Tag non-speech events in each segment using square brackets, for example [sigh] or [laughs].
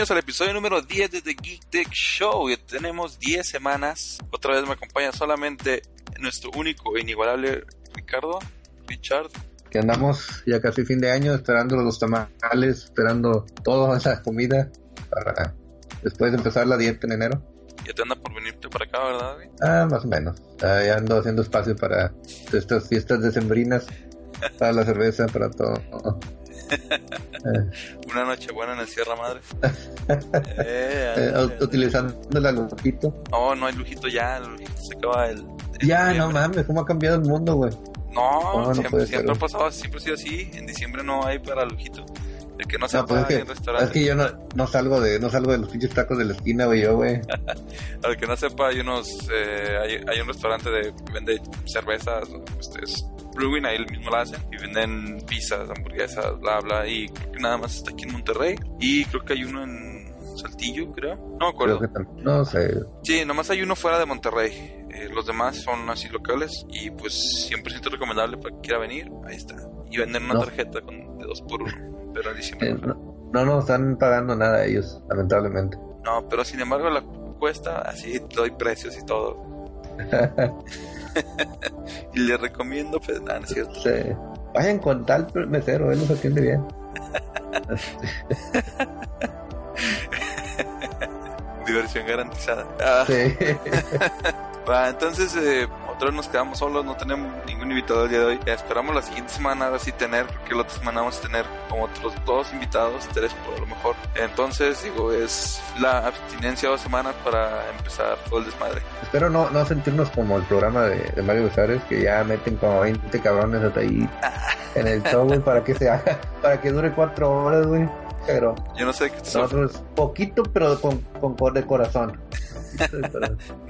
Bienvenidos al episodio número 10 de The Geek Tech Show. Ya tenemos 10 semanas. Otra vez me acompaña solamente nuestro único e inigualable Ricardo, Richard. Que andamos ya casi fin de año esperando los tamales, esperando toda esa comida para después de empezar la dieta en enero. Ya te anda por venirte para acá, ¿verdad? güey? Ah, más o menos. Ah, ya ando haciendo espacio para estas fiestas decembrinas, para la cerveza, para todo. [laughs] Una noche buena en el Sierra Madre. [laughs] Eh, eh, utilizando el lujito. no, no hay lujito ya, el lujito se acaba el... el Ya, no mames, cómo ha cambiado el mundo, güey. No, siempre, ha pasado, siempre ha sido así. En diciembre no hay para lujito. El que no se No, pues es que, en restaurante. es que yo no, no salgo de no salgo de los pinches tacos de la esquina, güey, yo, güey. [laughs] Al que no sepa, hay unos, eh, hay, hay un restaurante de que vende cervezas, este, es brewing, ahí mismo la hacen, y venden pizzas, hamburguesas, bla, bla, y creo que nada más está aquí en Monterrey, y creo que hay uno en Saltillo, creo, no me acuerdo. Creo que tam- no sé. Sí, nomás hay uno fuera de Monterrey, Eh, los demás son así locales, y pues 100% recomendable para que quiera venir, ahí está. Y venden una No. tarjeta con, de dos por uno, pero Eh, no. no, nos están pagando nada ellos, lamentablemente. No, pero sin embargo la cuesta, así doy precios y todo. [laughs] [laughs] y le recomiendo, pues nada, no es cierto. Sí. Vayan con tal mesero, él nos atiende bien. [laughs] Diversión garantizada. Ah, Sí. [laughs] va, entonces, eh, vez nos quedamos solos, no tenemos ningún invitado el día de hoy. Esperamos la siguiente semana, ahora sí tener, porque la otra semana vamos a tener como otros dos invitados, tres por lo mejor. Entonces, digo, es la abstinencia de dos semanas para empezar todo el desmadre. Espero no, no sentirnos como el programa de, de Mario Besares, que ya meten como 20 cabrones hasta ahí [laughs] en el show, güey, para que se haga, para que dure cuatro horas, güey. Pero Yo no sé qué nosotros, poquito, pero con, con, con de corazón.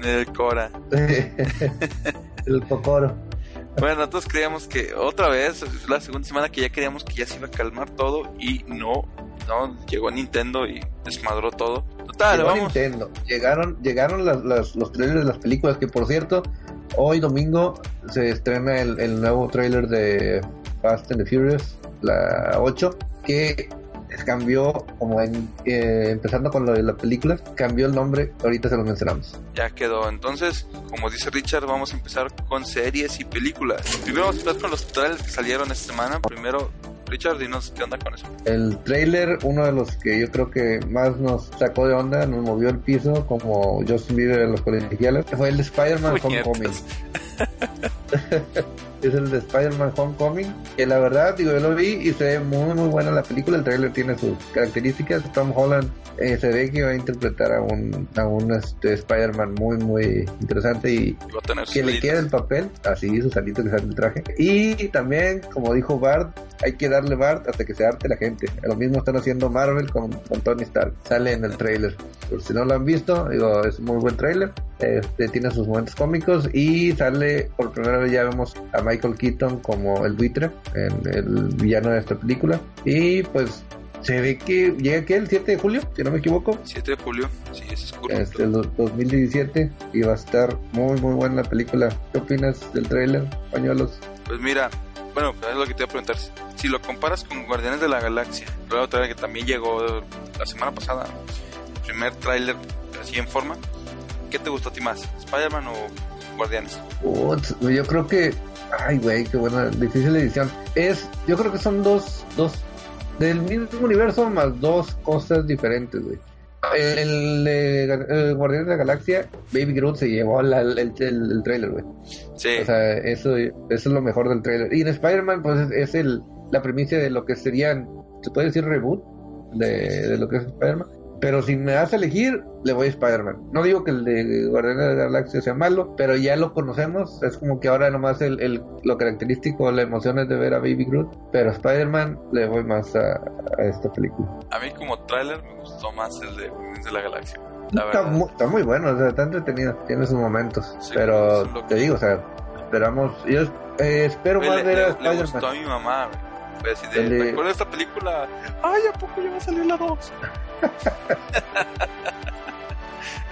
El Cora. [laughs] el pocoro. Bueno, nosotros creíamos que otra vez, la segunda semana que ya creíamos que ya se iba a calmar todo y no, no, llegó Nintendo y desmadró todo. Total, Llegó vamos. Nintendo. Llegaron, llegaron las, las- los trailers de las películas, que por cierto, hoy domingo se estrena el, el nuevo trailer de Fast and the Furious, la 8, que cambió, como en, eh, empezando con lo de la película, cambió el nombre, ahorita se lo mencionamos. Ya quedó. Entonces, como dice Richard, vamos a empezar con series y películas. Primero vamos a empezar con los trailers que salieron esta semana. Primero, Richard, dinos qué onda con eso. El trailer, uno de los que yo creo que más nos sacó de onda, nos movió el piso, como Justin Bieber en los colegiales, fue el de Spider-Man. Homecoming. [laughs] es el de Spider-Man Homecoming, que la verdad, digo, yo lo vi y se ve muy, muy buena la película. El trailer tiene sus características. Tom Holland eh, se ve que va a interpretar a un, a un este, Spider-Man muy, muy interesante y que le queda el papel, así su salito que sale el traje. Y también, como dijo Bart, hay que darle Bart hasta que se arte la gente. Lo mismo están haciendo Marvel con, con Tony Stark. Sale en el trailer. Por si no lo han visto, digo, es un muy buen trailer. Este, tiene sus momentos cómicos y sale por primera vez ya vemos a Michael Keaton como el buitre, en el villano de esta película. Y pues se ve que llega que el 7 de julio, si no me equivoco. 7 de julio, sí, es curioso. Este, el do- 2017 y va a estar muy muy buena la película. ¿Qué opinas del tráiler, pañuelos? Pues mira, bueno, es lo que te iba a preguntar. Si lo comparas con Guardianes de la Galaxia, el nuevo trailer que también llegó la semana pasada, el primer tráiler así en forma, ¿qué te gustó a ti más? ¿Spider-Man o Guardianes? Güey, yo creo que, ay güey, qué buena, difícil edición. Es, yo creo que son dos, dos del mismo universo más dos cosas diferentes, güey. El, el Guardianes de la Galaxia, Baby Groot se llevó la- el, el, el trailer, güey. Sí, O sea, eso, eso es lo mejor del trailer. Y en Spider-Man, pues es, es el, la primicia de lo que serían, se puede decir reboot de, de lo que es Spider-Man. Pero si me das a elegir, le voy a Spider-Man. No digo que el de Guardianes de la Galaxia sea malo, pero ya lo conocemos. Es como que ahora nomás el, el lo característico, la emoción es de ver a Baby Groot. Pero Spider-Man le voy más a, a esta película. A mí como tráiler me gustó más el de Guardianes de la Galaxia. La Está muy, está muy bueno, o sea, está entretenido, tiene sus momentos. Sí, pero es te digo, o sea, esperamos. Yo eh, espero Güey, más le, ver a le- le gustó Spider-Man. a mi mamá, güey. Fue así de- ¿te acuerdas de esta película? Ay, ¿a poco ya va a salir la 2?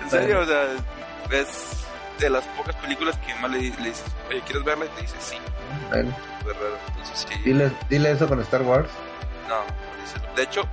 En serio, o sea, es de las pocas películas que más le, le dices, oye, ¿quieres verla? Y te dice, sí, raro. Entonces, sí, dile, dile eso con Star Wars. no, de hecho,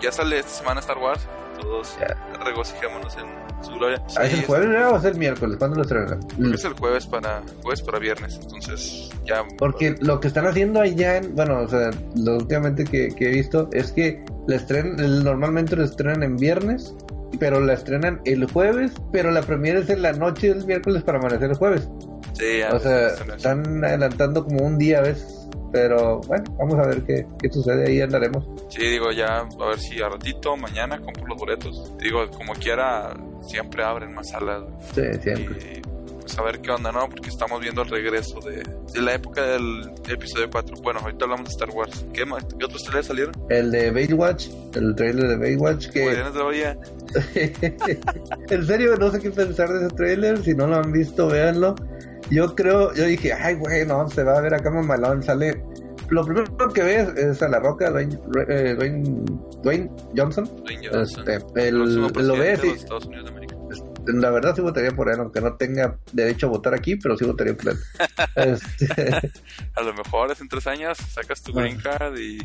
ya sale esta semana Star Wars. Todos regocijémonos en su gloria. Ah, ¿Es Sí, el jueves ¿no? o es el miércoles? ¿Cuándo lo estrenan? es el jueves para, jueves para viernes, entonces ya... Porque lo que están haciendo allá, en, bueno, o sea, lo últimamente que, que he visto es que la estrenan, normalmente lo estrenan en viernes, pero la estrenan el jueves, pero la premiere es en la noche del miércoles para amanecer el jueves. Sí, ya O sea, están adelantando como un día a veces, pero bueno, vamos a ver qué, qué sucede, ahí andaremos. Sí, digo, ya a ver si a ratito, mañana compro los boletos. Digo, como quiera, siempre abren más salas. Sí, siempre. Y pues a ver qué onda, ¿no? Porque estamos viendo el regreso de, de la época del episodio 4. Bueno, ahorita hablamos de Star Wars. ¿Qué, más? ¿Qué otros trailers salieron? El de Baywatch, el trailer de Baywatch, que Guardianes [laughs] en serio no sé qué pensar de ese trailer, si no lo han visto, véanlo. Yo creo, yo dije, ay, güey, no, se va a ver acá mamalón, sale... Lo primero que ves es a La Roca, Dwayne, eh, Dwayne, Dwayne Johnson. Dwayne Johnson. Este, el- próximo lo ves y América. la verdad sí votaría por él, aunque no tenga derecho a votar aquí, pero sí votaría por él. [laughs] Este, A lo mejor es en tres años, sacas tu green card y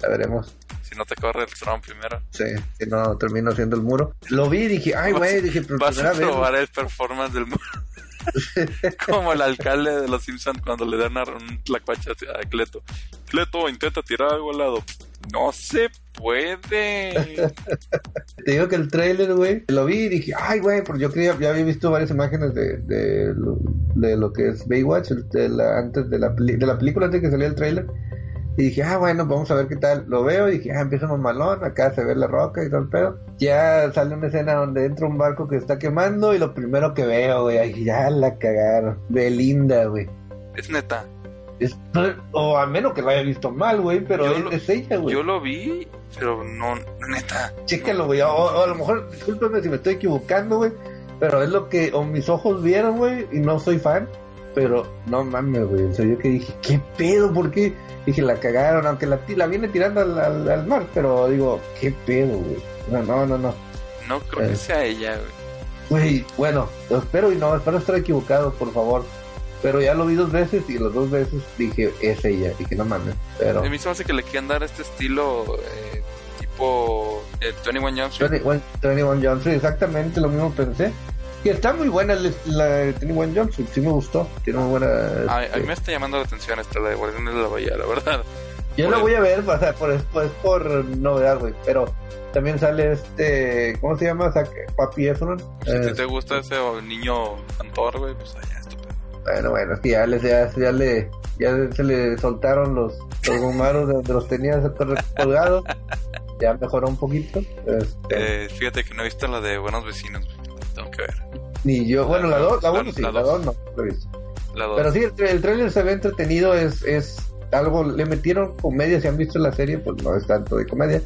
ya veremos. si no te corre el Trump primero. Sí, si no termino haciendo el muro. Lo vi y dije, ay, güey, dije, por Vas a vez. probar el performance del muro. [laughs] [laughs] Como el alcalde de los Simpsons cuando le dan un tlacuache a Cleto. Cleto intenta tirar algo al lado. No se puede. Te digo que el trailer, güey, lo vi y dije, ay, güey, porque yo creía, ya había visto varias imágenes de, de, lo, que es Baywatch, el- la, antes de la, de la película, antes de que saliera el trailer. Y dije, ah, bueno, vamos a ver qué tal. Lo veo y dije, ah, empieza mamalón, acá se ve la roca y todo el pedo. Ya sale una escena donde entra un barco que está quemando y lo primero que veo, güey, ya la cagaron. Belinda, güey. Es neta. Es- o a menos que lo haya visto mal, güey, pero Yo es, lo- es ella, güey. Yo lo vi, pero no, neta. Chécalo, güey. O, o a lo mejor, discúlpeme si me estoy equivocando, güey. Pero es lo que o mis ojos vieron, güey. Y no soy fan. Pero no mames, güey. O sea, yo que dije, ¿qué pedo? ¿Por qué? Dije, la cagaron. Aunque la, la viene tirando al, al, al mar. Pero digo, ¿qué pedo, güey? No, no, no, no. No creo Eh. que sea ella, güey. Güey, bueno, espero y no, espero estar equivocado, por favor. Pero ya lo vi dos veces y las dos veces dije, es ella. Dije, no mames. Pero. A mí se me hace que le quieren dar este estilo eh, tipo eh, 21 Jump Street. 21 21 Jump Street, exactamente lo mismo pensé. Y está muy buena la, la de 21 Jump Street, sí me gustó. Tiene muy buena. A, a este, mí me está llamando la atención esta, la de Guardianes de la Bahía, la verdad. Yo la voy a ver, o sea, por, es, por, novedad, güey. Pero también sale este. ¿Cómo se llama? Zac- Papi Efron. Si Eh, te gusta ese niño cantor, güey, pues allá, estupendo. bueno, bueno, que ya, les, ya, ya le. Ya se le soltaron los, los gomaros de donde los tenía colgados. Ya mejoró un poquito. Este, Eh, fíjate que no he visto la de Buenos Vecinos. Tengo que ver. ni yo, bueno, la 2, la La- 1 sí, la la dos. 2 no, lo he visto. La dos. Pero sí, el, el trailer se ve entretenido, es, es algo, le metieron comedia, si han visto la serie, pues no es tanto de comedia,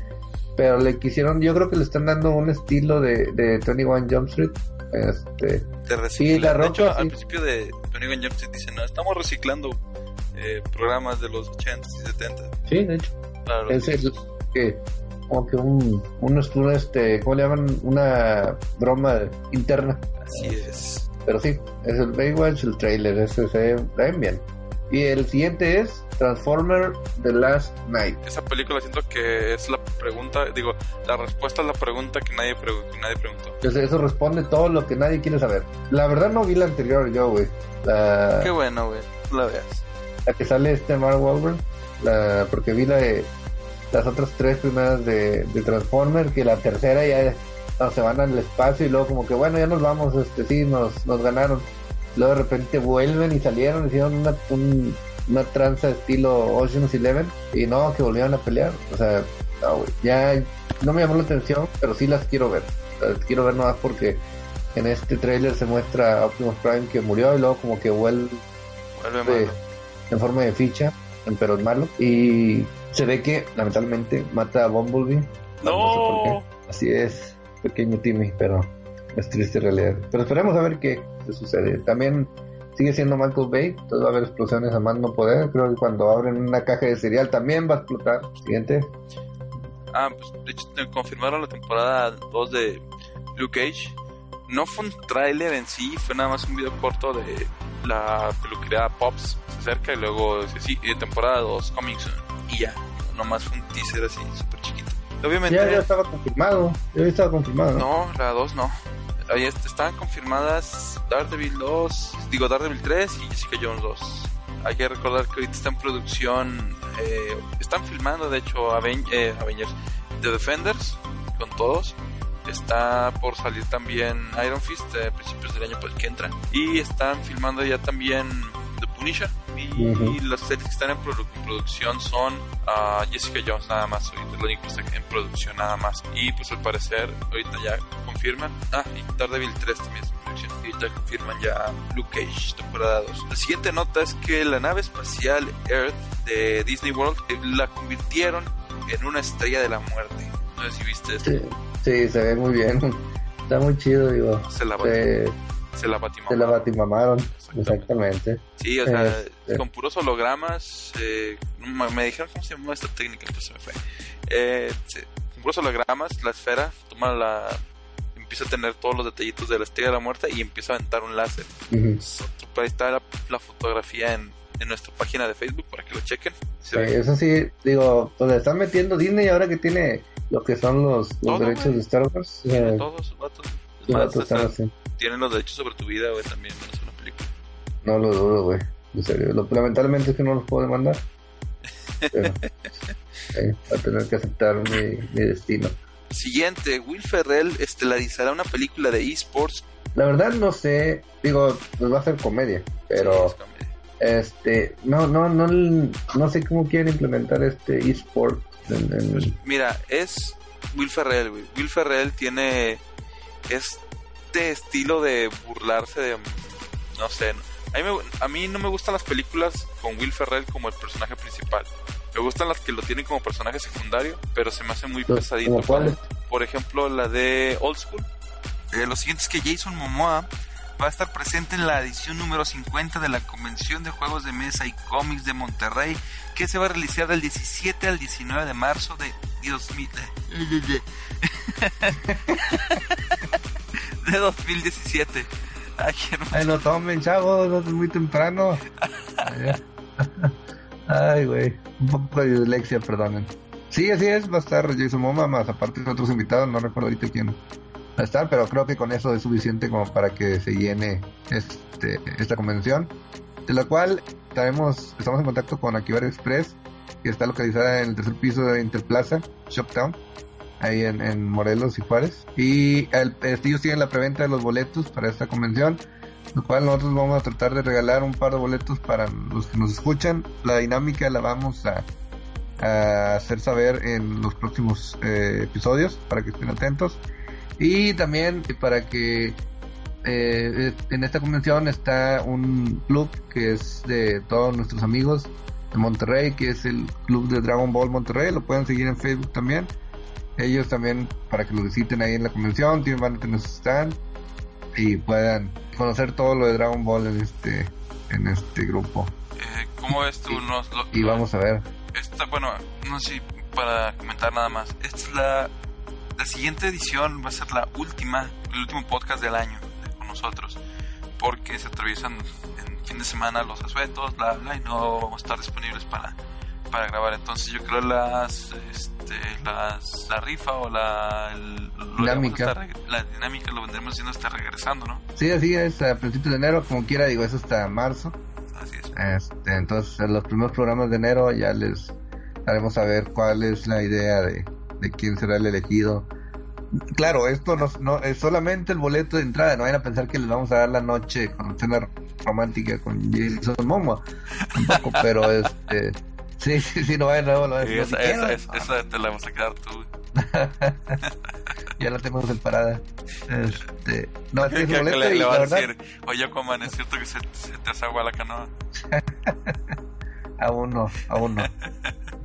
pero le quisieron, yo creo que le están dando un estilo de, de 21 Jump Street, este, Te recicla. Sí, La de hecho, Roca, al sí. principio de 21 Jump Street dicen, no, estamos reciclando eh, programas de los 80s y 70s. sí, de hecho, los es que, como que un, un, un, este, ¿cómo le llaman? Una broma interna, Así es. pero sí, es el Baywatch, el trailer, ese se ve ven bien. Y el siguiente es Transformer The Last Night. Esa película siento que es la pregunta, digo, la respuesta a la pregunta que nadie, pregu- que nadie preguntó. Entonces, eso responde todo lo que nadie quiere saber. La verdad no vi la anterior yo, güey. La, Qué bueno, güey. La veas. la que sale este Mark Wahlberg. La, porque vi la de las otras tres primeras de, de Transformer, que la tercera ya no, se van al espacio y luego como que bueno, ya nos vamos, este sí, nos, nos ganaron. Luego de repente vuelven y salieron, hicieron una, un- una tranza estilo Ocean's Eleven y no, que volvieron a pelear. O sea, no. Ya no me llamó la atención, pero sí las quiero ver. Las quiero ver nomás porque en este trailer se muestra a Optimus Prime que murió y luego como que vuelve, Vuelve en forma de ficha, pero es malo. Y se ve que lamentablemente mata a Bumblebee. No. sé por qué. Así es, pequeño Timmy, pero es triste realidad. Pero esperemos a ver qué, qué sucede. También sigue siendo Michael Bay, entonces va a haber explosiones a más no poder. Creo que cuando abren una caja de cereal también va a explotar. Siguiente. Ah, pues de hecho te confirmaron la temporada 2 de Luke Cage. No fue un tráiler en sí, fue nada más un video corto de la peluquería Pops. Se acerca y luego dice, sí, temporada 2, coming soon. Y ya, nomás fue un teaser así, súper chiquito. Obviamente... Ya, ya estaba confirmado. Ya estaba confirmado. ¿no? La 2 no. Ahí est- estaban confirmadas Daredevil 2, digo Daredevil 3 y Jessica Jones 2. Hay que recordar que ahorita está en producción, eh, están filmando de hecho Aven- eh, Avengers, The Defenders con todos. Está por salir también Iron Fist a principios del año pues, que entra. Y están filmando ya también Punisher. Y Ujú. las series que están en, produ- en producción son ah, Jessica Jones nada más. Ahorita es lo único que está en producción nada más. Y pues al parecer ahorita ya confirman. Ah, y Daredevil 3 también está en producción. Y ya confirman ya Luke Cage temporada 2. La siguiente nota es que la nave espacial Earth de Disney World eh, la convirtieron en una estrella de la muerte. No sé si viste esto. Sí, sí, se ve muy bien. [laughs] Está muy chido, digo. Se la, bati- Se, se la batimamaron. se la batimamaron. Exactamente. Exactamente. Sí, o sea, Este. con puros hologramas, eh, me dijeron cómo se llama esta técnica, pues se me fue. Eh, con puros hologramas, la esfera toma la, empieza a tener todos los detallitos de la estrella de la muerte y empieza a aventar un láser. Ujú. Ahí está la, la fotografía en, en nuestra página de Facebook para que lo chequen. Sí, eso sí, digo, donde están metiendo Disney ahora que tiene lo que son los, los derechos güey. de Star Wars. tiene eh, todos. Así. tienen los derechos sobre tu vida, güey, también. No es una película. No lo dudo, güey. En serio. Lo, lamentablemente es que no los puedo demandar. Pero, va [laughs] a tener que aceptar mi, mi destino. Siguiente, Will Ferrell estelarizará una película de esports. La verdad no sé, digo, pues va a ser comedia, pero Sí, es comedia. este, no, no, no, no sé cómo quieren implementar este eSport en, en- Pues, mira, es Will Ferrell, güey. Will Ferrell tiene este estilo de burlarse de, no sé, a mí, me- a mí no me gustan las películas con Will Ferrell como el personaje principal. Me gustan las que lo tienen como personaje secundario, pero se me hace muy pesadito. Por ejemplo, la de Old School. Eh, lo siguiente es que Jason Momoa va a estar presente en la edición número 50 de la Convención de Juegos de Mesa y Cómics de Monterrey, que se va a realizar del 17 al 19 de marzo de 2000. de 2017. [laughs] Ay, no tomen, chavos, es muy temprano. Ay, güey, un poco de dislexia, perdonen. Sí, así es, va a estar Jason Momoa, más aparte de otros invitados, no recuerdo ahorita quién estar, pero creo que con eso es suficiente como para que se llene este, esta convención, de la cual estaremos, estamos en contacto con Akibar Express, que está localizada en el tercer piso de Interplaza, Shoptown, ahí en, en Morelos y Juárez. Y este, ellos tienen la preventa de los boletos para esta convención, lo cual nosotros vamos a tratar de regalar un par de boletos para los que nos escuchan. La dinámica la vamos a, a hacer saber en los próximos eh, episodios para que estén atentos. Y también para que eh, en esta convención está un club que es de todos nuestros amigos de Monterrey, que es el club de Dragon Ball Monterrey. Lo pueden seguir en Facebook también. Ellos también, para que lo visiten ahí en la convención, tienen, van a tener su stand y puedan conocer todo lo de Dragon Ball en este en este grupo. Eh, ¿Cómo ves tú? Nos, lo- Y vamos a ver. Esta, bueno, no sé si para comentar nada más. Esta es la, la siguiente edición, va a ser la última, el último podcast del año con nosotros. Porque se atraviesan en fin de semana los asuetos, bla, bla, y no vamos a estar disponibles para, para grabar. Entonces yo creo las, este, las, la rifa o la, el- Dinámica. la dinámica lo vendremos haciendo hasta regresando, ¿no? Sí, así es, a principios de enero, como quiera, digo, eso hasta marzo. Así es. Este, entonces, en los primeros programas de enero ya les haremos saber cuál es la idea de, de quién será el elegido. Claro, esto no, no es solamente el boleto de entrada, no vayan a pensar que les vamos a dar la noche con cena romántica con Jason Momoa, tampoco, [laughs] pero este, sí, sí, sí, no vayan, no, no, no, Sí, esa, si esa, quieren, esa, esa te la vamos a quedar tú. [laughs] ya la tenemos separada. Este, no, [laughs] Creo tienes que boleto le, le va la a decir, oye, coman, es cierto que se, se te hace agua la canoa. Aún no, aún no.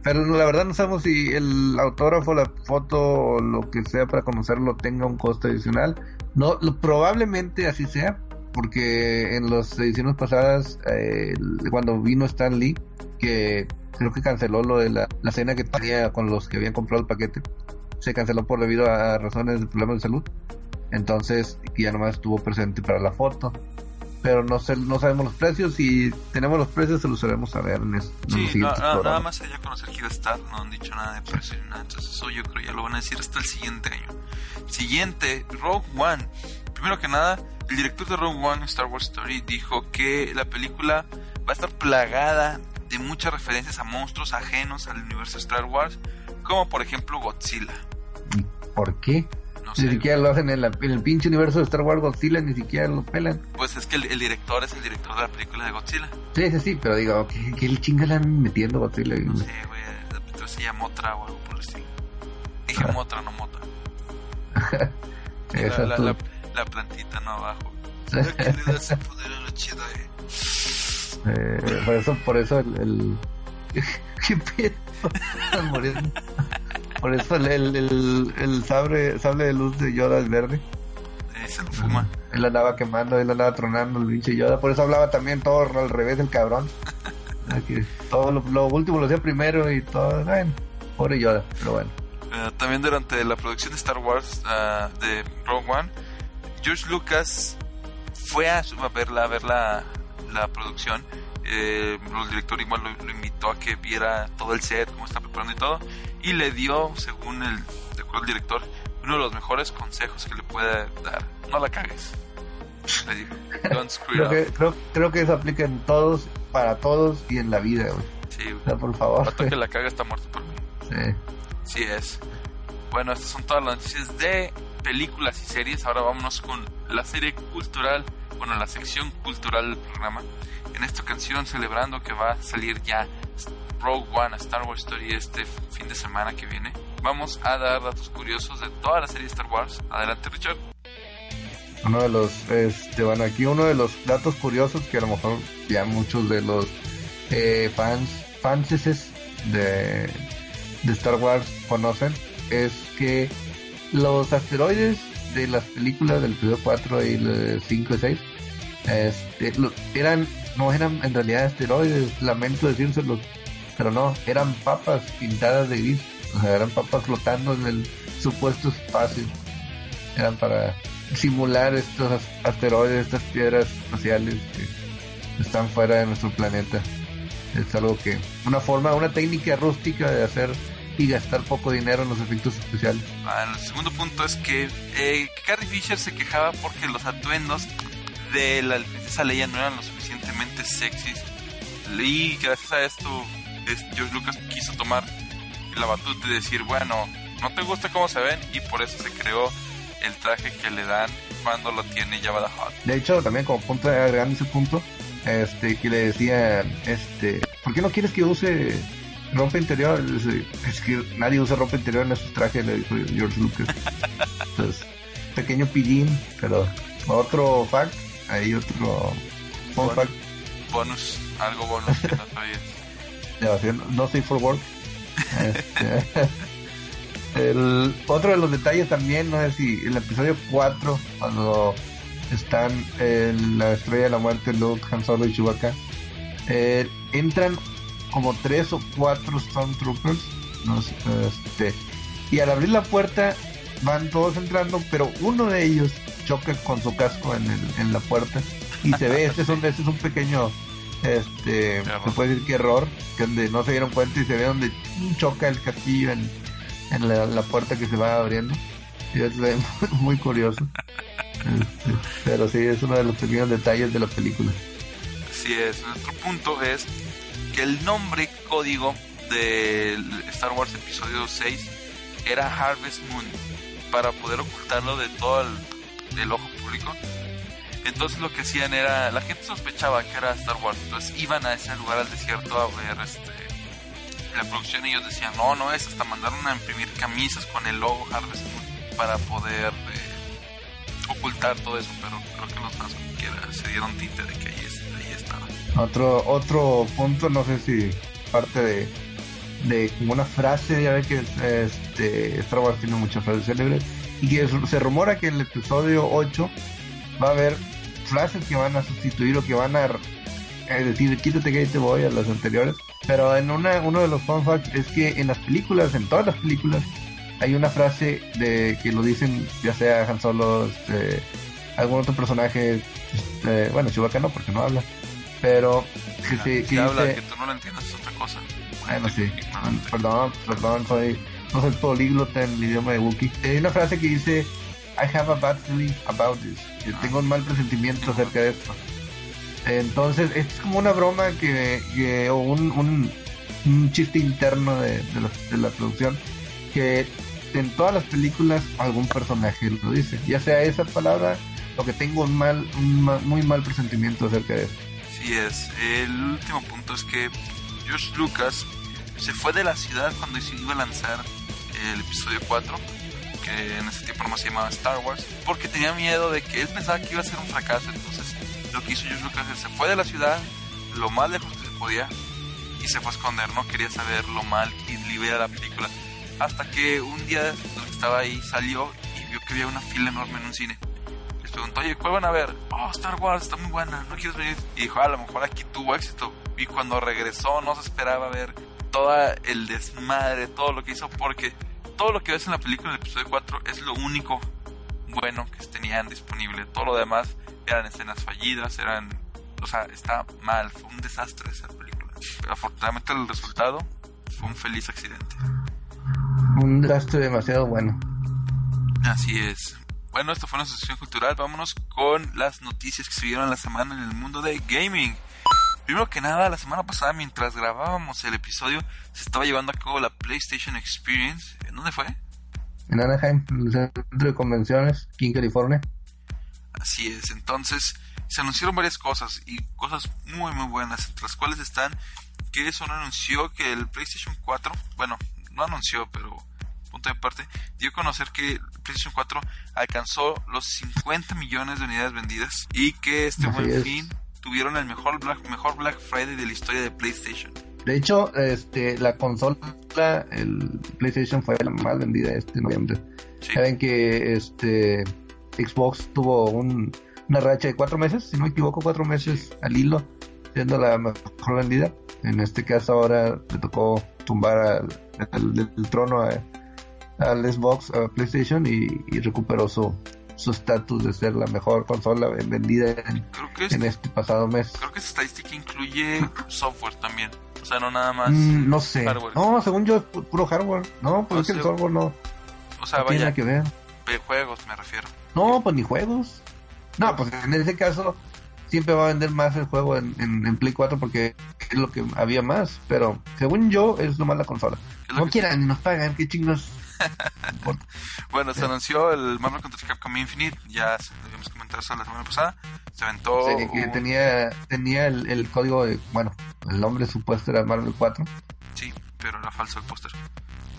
Pero la verdad no sabemos si el autógrafo, la foto o lo que sea para conocerlo tenga un costo adicional. No, lo- probablemente así sea, porque en las ediciones pasadas, eh, cuando vino Stan Lee, que creo que canceló lo de la, la cena que tenía con los que habían comprado el paquete, se canceló por debido a razones de problemas de salud. Entonces, ya nomás estuvo presente para la foto. Pero no, sé, no sabemos los precios. Si tenemos los precios, se los haremos saber en, es- en no, no, nada más allá conocer que iba a estar, no han dicho nada de precio ni nada. Entonces, eso yo creo ya lo van a decir hasta el siguiente año. Siguiente, Rogue One. Primero que nada, el director de Rogue One, Star Wars Story, dijo que la película va a estar plagada de muchas referencias a monstruos ajenos al universo de Star Wars, como por ejemplo Godzilla. ¿Por qué? No Ni sé, siquiera lo hacen en, la- en el pinche universo de Star Wars Godzilla, ni siquiera lo pelan. pues es que el, el director es el director de la película de Godzilla. Sí, sí, sí, pero digo, ¿qué, qué chinga le han metiendo Godzilla? No sé, güey, la película se llama Motra o algo por el estilo. Dije Motra, no Mota. Sí, [laughs] la, la, tu- la- la plantita no abajo. La que le da ese poder a la chida, eh. Eh, por eso, por eso el... el... [laughs] ¿Qué pedo? [laughs] Por eso el, el, el, el sable, sable de luz de Yoda es verde. Eh, se lo fuma. Él andaba quemando, él andaba tronando el pinche Yoda. Por eso hablaba también todo al revés el cabrón. [laughs] Que todo lo, lo último lo hacía primero y todo. Bueno, pobre Yoda, pero bueno. Eh, también durante la producción de Star Wars ah, de Rogue One, George Lucas fue a, su- a ver la, a ver la, la producción. Eh, el director igual lo, lo invitó a que viera todo el set, cómo está preparando y todo. Y le dio, según el, al director, uno de los mejores consejos que le puede dar. No la cagues. Le dijo, don't screw Creo up. que, creo, creo que eso aplica en todos, para todos y en la vida, güey. Sí, O sea, por favor. Vato que la caga está muerto por mí. Sí. Sí es. Bueno, estas son todas las noticias de películas y series. Ahora vámonos con la serie cultural, bueno, la sección cultural del programa. En esta ocasión celebrando que va a salir ya Rogue One, a Star Wars Story este fin de semana que viene. Vamos a dar datos curiosos de toda la serie de Star Wars. Adelante, Richard. Uno de los, este, bueno, aquí uno de los datos curiosos que a lo mejor ya muchos de los eh, fans, fanses de, de Star Wars conocen, es que los asteroides de las películas del episodio 4 y el 5 y 6 este, lo- eran, no eran en realidad asteroides, lamento decírselos, pero no, eran papas pintadas de gris, o sea, eran papas flotando en el supuesto espacio, eran para simular estos as- asteroides, estas piedras espaciales que están fuera de nuestro planeta. Es algo que, una forma, una técnica rústica de hacer y gastar poco dinero en los efectos especiales. Ah, el segundo punto es que, eh, Carrie Fisher se quejaba porque los atuendos de la princesa Leia no eran lo suficientemente sexys. Y gracias a esto, es- George Lucas quiso tomar la batuta y decir, bueno, no te gusta cómo se ven y por eso se creó el traje que le dan cuando lo tiene Jabba the Hutt. De hecho, también como punto agregando ese punto, este, que le decían, este, ¿por qué no quieres que use ropa interior? Es que nadie usa ropa interior en esos trajes, le dijo George Lucas. [laughs] Entonces, pequeño pillín, pero otro fact, hay otro fact, Bonus, algo bonus que no sabías. [laughs] no- no safe for work. Este, [laughs] el otro de los detalles también, no sé si el episodio 4, cuando están en la estrella de la muerte, Luke, Han Solo y Chewbacca, eh, entran como tres o cuatro Stormtroopers, no sé, este, y al abrir la puerta van todos entrando, pero uno de ellos choca con su casco en, el- en la puerta y se ve, este es un, este es un pequeño, este, se puede decir que error, que donde no se dieron cuenta y se ve donde choca el casquillo en, en la, la puerta que se va abriendo. Y ve muy, curioso. Este, pero sí, es uno de los pequeños detalles de la película. Así es. Nuestro punto es que el nombre código del Star Wars Episodio 6 era Harvest Moon para poder ocultarlo de todo el, el ojo público. Entonces lo que hacían era, la gente sospechaba que era Star Wars, entonces iban a ese lugar al desierto a ver este la producción ellos decían, no, no es, hasta mandaron a imprimir camisas con el logo Harvest Moon para poder eh, ocultar todo eso, pero creo que los fans como se dieron tinte de que ahí, ahí estaba. Otro, otro punto, no sé si parte de, de como una frase, ya ve que este, Star Wars tiene muchas frases célebres, y que se rumora que en el episodio 8 va a haber frases que van a sustituir o que van a es decir, quítate que ahí te voy a las anteriores. Pero en una, uno de los fun facts es que en las películas, en todas las películas, hay una frase de que lo dicen ya sea Han Solo, este, algún otro personaje, este, bueno, Chewbacca no, porque no habla, pero que, se, que habla, que tú no lo entiendes es otra cosa. Bueno, sí, perdón, perdón, soy, no soy políglota en el idioma de Wookiee. Hay una frase que dice, I have a bad feeling about this. Yo tengo un mal presentimiento acerca de esto. Entonces, es como una broma que, o un, un, chiste interno de, la, producción que en todas las películas algún personaje lo dice, ya sea esa palabra o que tengo un mal, un muy mal presentimiento acerca de eso. Sí es. El último punto es que George Lucas se fue de la ciudad cuando se iba a lanzar el episodio 4 que en ese tiempo no se llamaba Star Wars, porque tenía miedo de que él pensaba que iba a ser un fracaso, entonces lo que hizo George Lucas es se fue de la ciudad lo más lejos que se podía y se fue a esconder, no quería saber lo mal y liberar la película. Hasta que un día estaba ahí salió y vio que había una fila enorme en un cine. Les preguntó, oye, ¿cuál van a ver? Oh, Star Wars, está muy buena, ¿no quieres venir? Y dijo, a lo mejor aquí tuvo éxito. Y cuando regresó no se esperaba ver todo el desmadre, todo lo que hizo, porque todo lo que ves en la película del episodio 4 es lo único bueno que tenían disponible. Todo lo demás eran escenas fallidas, eran... O sea, está mal, fue un desastre esa película. Pero afortunadamente el resultado fue un feliz accidente. Un desastre demasiado bueno. Así es. Bueno, esto fue una sesión cultural. Vámonos con las noticias que se vieron la semana en el mundo de gaming. Primero que nada, la semana pasada, mientras grabábamos el episodio, se estaba llevando a cabo la PlayStation Experience. ¿En dónde fue? En Anaheim, en el centro de convenciones, aquí en California. Así es, entonces se anunciaron varias cosas y cosas muy muy buenas, entre las cuales están que eso anunció que el PlayStation 4, bueno, no anunció, pero punto de parte, dio a conocer que el PlayStation 4 alcanzó los 50 millones de unidades vendidas y que este buen fin tuvieron el mejor Black, mejor Black Friday de la historia de PlayStation. De hecho, este, la consola, el PlayStation fue la más vendida este noviembre. Saben que este Xbox tuvo un, una racha de cuatro meses, si no me equivoco, cuatro meses al hilo, siendo la mejor vendida. En este caso ahora le tocó tumbar al, trono al Xbox, a PlayStation y, recuperó su su estatus de ser la mejor consola vendida en, este, este, pasado mes. Creo que esa estadística incluye software también. O sea, no nada más. Mm, no sé. No, según yo es puro hardware. No, pues es que el software no. O sea, vaya. Tiene que ver. De juegos me refiero. No, pues ni juegos. No, pues en ese caso siempre va a vender más el juego en, en, Play 4 porque es lo que había más. Pero según yo, es nomás la consola. No quieran ni nos pagan, qué chingos. [laughs] bueno, se anunció el Marvel contra Capcom Infinite. Ya se debíamos comentar eso la semana pasada. Se aventó. Sí, que tenía, tenía el, el, código de. Bueno, el nombre supuesto era Marvel 4. Sí, pero era falso el póster.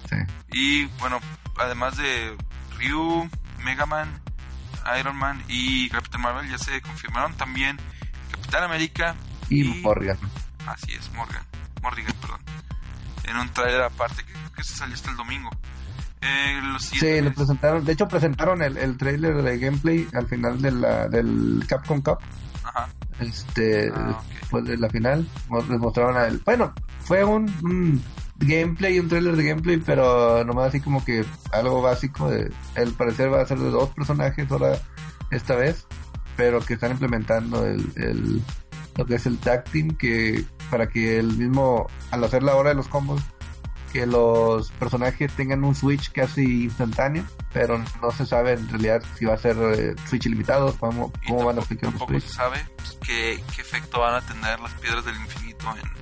Sí. Y bueno, además de Ryu, Mega Man Iron Man y Capitán Marvel ya se confirmaron también Capitán América y, Morgan. Así es, Morgan. Morgan, perdón. En un trailer aparte que, que se salió hasta el domingo. Eh, sí, lo presentaron. De hecho, presentaron el, el trailer de gameplay al final de la, del Capcom Cup. Ajá. Este, ah, después de la final, les mostraron a él. Bueno, fue un gameplay, un trailer de gameplay, pero nomás así como que algo básico. De, el parecer va a ser de dos personajes ahora esta vez, pero que están implementando el, el lo que es el tag team, que para que el mismo, al hacer la hora de los combos, que los personajes tengan un switch casi instantáneo, pero no se sabe en realidad si va a ser eh, switch ilimitado, cómo, cómo van a aplicar los switch. se sabe qué, qué efecto van a tener las piedras del infinito en,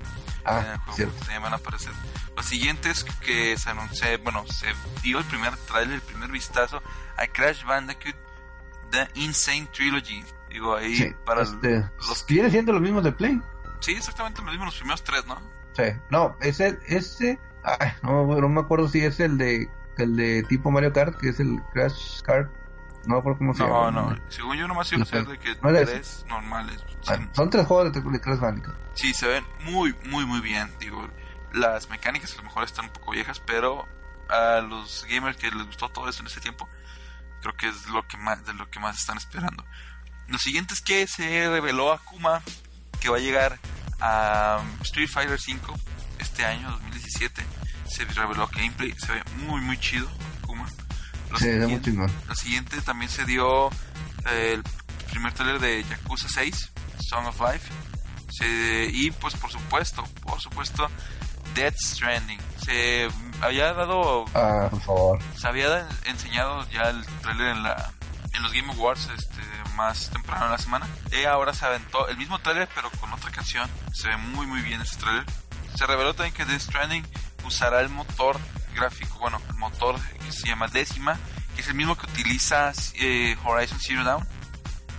ah, Cierto. van a aparecer. Los siguientes que se anunció, bueno, se dio el primer trailer, el primer vistazo a Crash Bandicoot The Insane Trilogy. Digo, ahí para este, los... ¿Viene siendo lo mismo de Play? Sí, exactamente lo mismo, los primeros tres, ¿no? Sí, no, ese, ese, ay, no, no me acuerdo si es el de, el de tipo Mario Kart, que es el Crash Kart. No me acuerdo cómo se No, llama. no, según yo nomás iba a No ser de que No es tres normales. Ah, Son tres juegos de, de Crash Bandicoot. Sí, se ven muy, muy, muy bien. Digo, las mecánicas a lo mejor están un poco viejas, pero a los gamers que les gustó todo eso en ese tiempo, creo que es lo que más, de lo que más están esperando. Lo siguiente es que se reveló Akuma que va a llegar a Street Fighter V este año, 2017. Se reveló gameplay, se ve muy, muy chido Akuma. Lo Sí, siguiente- lo siguiente también se dio eh, el primer trailer de Yakuza 6, Song of Life. Se- y pues por supuesto, por supuesto, Death Stranding. Se había dado, Ah, por favor. se había enseñado ya el trailer en la en los Game Awards este, más temprano en la semana. Y ahora se aventó el mismo trailer pero con otra canción. Se ve muy muy bien ese trailer. Se reveló también que Death Stranding usará el motor gráfico, bueno, el motor que se llama Décima, que es el mismo que utiliza eh, Horizon Zero Dawn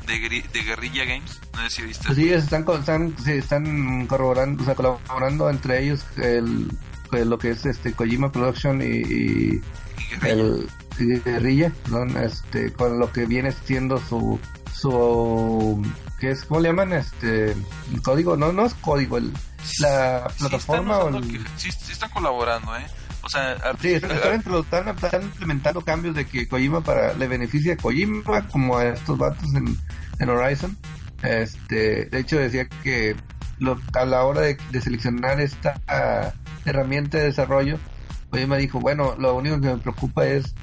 de, de Guerrilla Games. No sé si viste. Pues sí, están, están, sí, están corroborando, o sea, colaborando entre ellos el, el- lo que es este Kojima Production y, y Y Guerrilla. el y Guerrilla, perdón, este, con lo que viene siendo su su ¿qué es? ¿Cómo le llaman? Este el código, no, no es código, el, la Sí plataforma o el- sí, sí están colaborando, ¿eh? O sea, Sí, están, implementando cambios de que Kojima para le beneficia a Kojima como a estos vatos en, en Horizon. Este, de hecho decía que lo- a la hora de, de seleccionar esta ah, herramienta de desarrollo, Kojima dijo, bueno, lo único que me preocupa es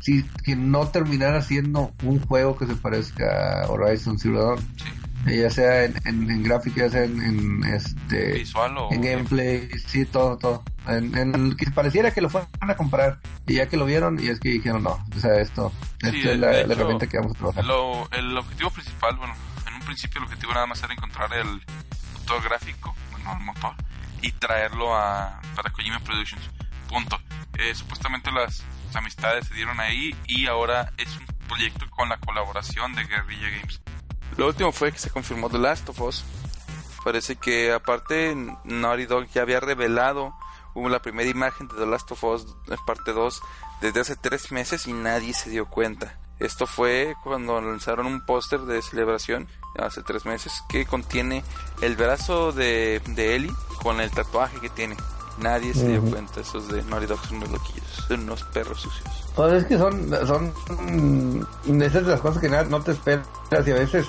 si que no terminara siendo un juego que se parezca a Horizon Zero Dawn, sí, ya sea en, en, en gráfica, ya sea en, en, este visual o en gameplay, sí, todo, todo. En, que pareciera que lo fueran a comprar. Y ya que lo vieron, y es que dijeron, no, o sea, esto, Sí, esta de es la, la herramienta que vamos a trabajar. Lo- el objetivo principal, bueno, en un principio el objetivo nada más era encontrar el motor gráfico, bueno, el motor, y traerlo a, para Kojima Productions. Punto. Eh, supuestamente las, las amistades se dieron ahí y ahora es un proyecto con la colaboración de Guerrilla Games. Lo último fue que se confirmó The Last of Us. Parece que aparte Naughty Dog ya había revelado hubo la primera imagen de The Last of Us parte 2 desde hace tres meses y nadie se dio cuenta. Esto fue cuando lanzaron un póster de celebración hace tres meses que contiene el brazo de, de Ellie con el tatuaje que tiene. Nadie se dio cuenta, esos de Naughty Dog son unos loquillos, son unos perros sucios. Pues es que son, son, mm, esas las cosas que no te esperas y a veces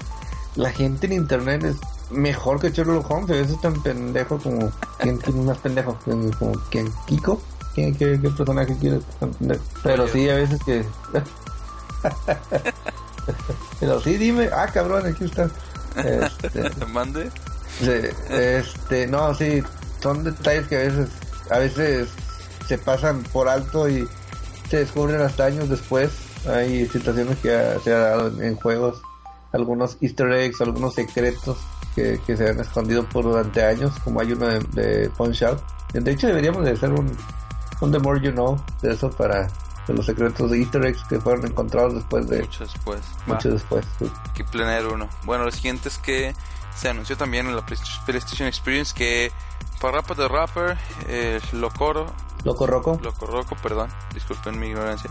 la gente en internet es mejor que Sherlock Holmes, a veces tan pendejo como, ¿quién, quién es más pendejo? ¿Quién- Como, ¿quién? ¿Kiko? ¿Quién, qué, qué personaje quieres tan pendejo? Pero sí, a veces que... [laughs] Pero sí, dime, ah, cabrón, aquí está. Este, [laughs] Mande. Sí, este, no, sí, son detalles que a veces, a veces se pasan por alto y se descubren hasta años después. Hay situaciones que ha- se ha dado en, en juegos, algunos easter eggs, algunos secretos que, que se han escondido por durante años, como hay uno de, de Punch Out. De hecho, deberíamos de hacer un, un The More You Know de eso para de los secretos de easter eggs que fueron encontrados después de Mucho después. Mucho después. sí. que planear uno. Bueno, lo siguiente es que se anunció también en la PlayStation PlayStation Experience que Parrapa de Rapper, eh, Locoro, Loco Roco. Loco Roco, perdón, disculpen mi ignorancia,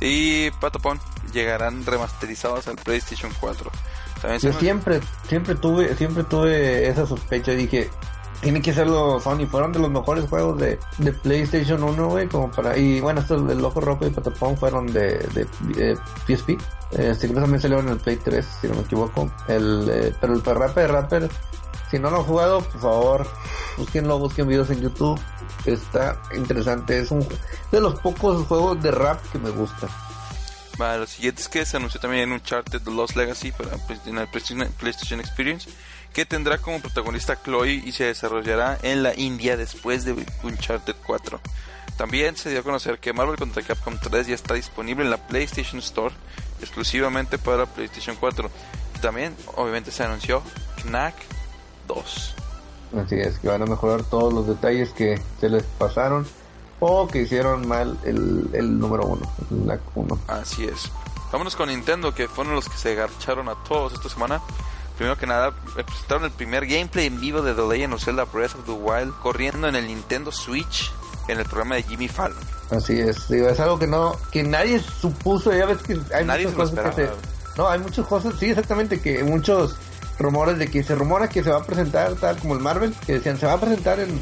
y Patapon llegarán remasterizados al PlayStation 4. También se Yo siempre, siempre tuve, siempre tuve esa sospecha. Dije, tiene que serlo Sony. Fueron de los mejores juegos de, de PlayStation 1, güey, como para... Y bueno, estos el Loco Roco y Patapón fueron de, de, eh, PSP. Este, creo que también salieron en el Play 3, si no me equivoco. El, eh, pero el Rapper Rapper, si no lo han jugado, por favor, búsquenlo, busquen videos en YouTube. Está interesante. Es un de los pocos juegos de rap que me gustan. Vale, lo siguiente es que se anunció también Uncharted The Lost Legacy para pues, en el PlayStation, PlayStation Experience, que tendrá como protagonista Chloe y se desarrollará en la India después de Uncharted 4. También se dio a conocer que Marvel contra Capcom 3 ya está disponible en la PlayStation Store exclusivamente para PlayStation 4. Y también, obviamente, se anunció Knack 2. Así es, que van a mejorar todos los detalles que se les pasaron o que hicieron mal el, el número uno, el NAC 1. Así es. Vámonos con Nintendo, que fueron los que se garcharon a todos esta semana. Primero que nada, presentaron el primer gameplay en vivo de The Legend of Zelda Breath of the Wild corriendo en el Nintendo Switch en el programa de Jimmy Fallon. Así es, digo, es algo que no, que nadie supuso, ya ves que hay Nadie muchas cosas que se, no, hay muchas cosas, sí, exactamente, que muchos rumores de que se rumora que se va a presentar tal como el Marvel, que decían se va a presentar en,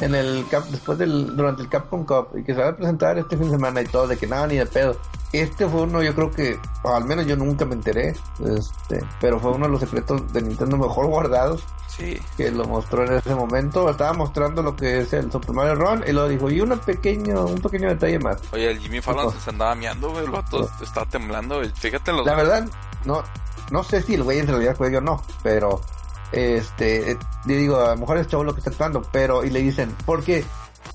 en el Cap, después del, durante el Capcom Cup, y que se va a presentar este fin de semana y todo, de que nada, ni de pedo. Este fue uno, yo creo que, o al menos yo nunca me enteré, este, pero fue uno de los secretos de Nintendo mejor guardados, Sí. que lo mostró en ese momento. Estaba mostrando lo que es el Super Mario Run y lo dijo. Y una pequeño, un pequeño detalle más. Oye, el Jimmy Fallon se andaba meando, güey. El vato estaba temblando, güey. Fíjate los. La verdad, no, no sé si el güey en realidad juega o no, pero este, yo digo, a lo mejor es chavo lo que está actuando, pero y le dicen, porque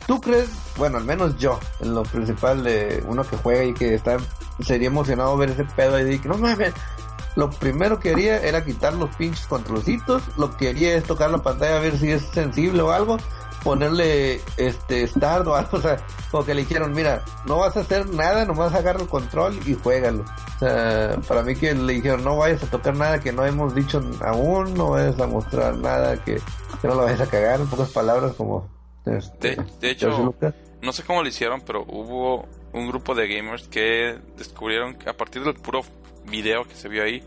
tú crees, bueno, al menos yo, en lo principal de uno que juega y que está, sería emocionado ver ese pedo y decir, no mames. Lo primero que haría era quitar los pinches controlcitos, lo que haría es tocar la pantalla a ver si es sensible o algo, ponerle este start o algo, [laughs] o sea, como que le dijeron, mira, no vas a hacer nada, nomás agarra el control y juégalo. O sea, para mí que le dijeron, no vayas a tocar nada que no hemos dicho aún, no vayas a mostrar nada que, que no lo vayas a cagar, en pocas palabras como... Este, De, de hecho, no sé cómo lo hicieron, pero hubo un grupo de gamers que descubrieron que a partir del puro video que se vio ahí,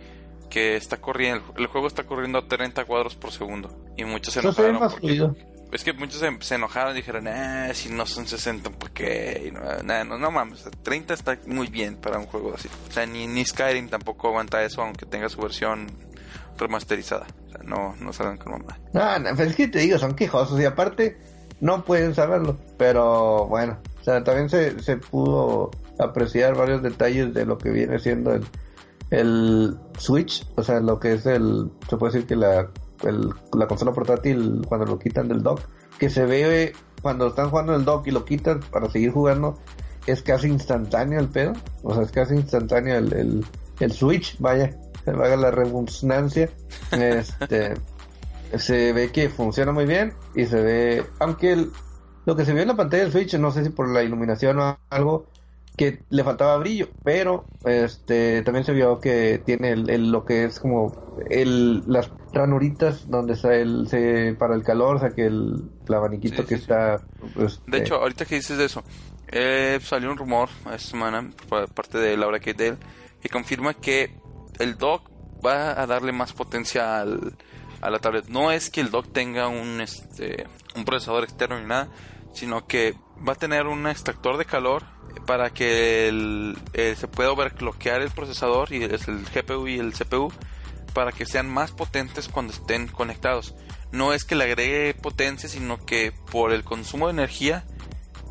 que está corriendo, el juego está corriendo a 30 cuadros por segundo. Y muchos se enojaron porque. Es que muchos se, enojaron y dijeron, ah, si no son 60, ¿por qué? No, nah, no, no mames, o sea, 30 está muy bien para un juego así. O sea, ni, ni Skyrim tampoco aguanta eso, aunque tenga su versión remasterizada. O sea, no, no salgan con mamá. No, pero es que te digo, son quejosos y aparte no pueden saberlo. Pero bueno, o sea, también se, se pudo apreciar varios detalles de lo que viene siendo el, el Switch, o sea, lo que es el, se puede decir que la, la consola portátil cuando lo quitan del dock, que se ve cuando están jugando el dock y lo quitan para seguir jugando, es casi instantáneo el pedo, o sea, es casi instantáneo el, el, el Switch, vaya, [laughs] valga la redundancia, este [laughs] se ve que funciona muy bien y se ve, aunque el- lo que se vio en la pantalla del Switch, no sé si por la iluminación o algo, que le faltaba brillo, pero este también se vio que tiene el- lo que es como el las ranuritas donde está el se para el calor, o sea que el, el abaniquito Sí, que sí, sí. está pues, De eh, hecho, ahorita que dices de eso, eh, salió un rumor esta semana por parte de Laura K. Dale que confirma que el dock va a darle más potencia al, a la tablet. No es que el dock tenga un, este, un procesador externo ni nada, sino que va a tener un extractor de calor para que el, eh, se pueda overclockear el procesador y es el GPU y el CPU para que sean más potentes cuando estén conectados. No es que le agregue potencia, sino que por el consumo de energía